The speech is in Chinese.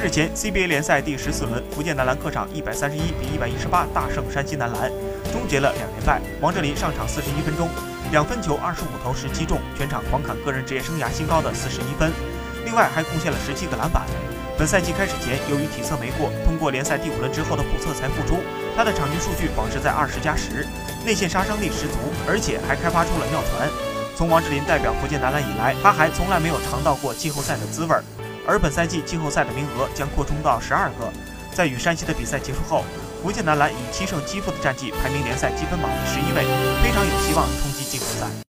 日前，CBA 联赛第十四轮，福建男篮客场一百三十一比一百一十八大胜山西男篮，终结了两连败。王哲林上场四十一分钟，两分球二十五投十七中，全场狂砍个人职业生涯新高的四十一分，另外还贡献了十七个篮板。本赛季开始前，由于体测没过，通过联赛第五轮之后的补测才复出。他的场均数据保持在二十加十，内线杀伤力十足，而且还开发出了妙传。从王哲林代表福建男篮以来，他还从来没有尝到过季后赛的滋味儿。而本赛季季后赛的名额将扩充到十二个。在与山西的比赛结束后，福建男篮以七胜七负的战绩排名联赛积分榜第十一位，非常有希望冲击季后赛。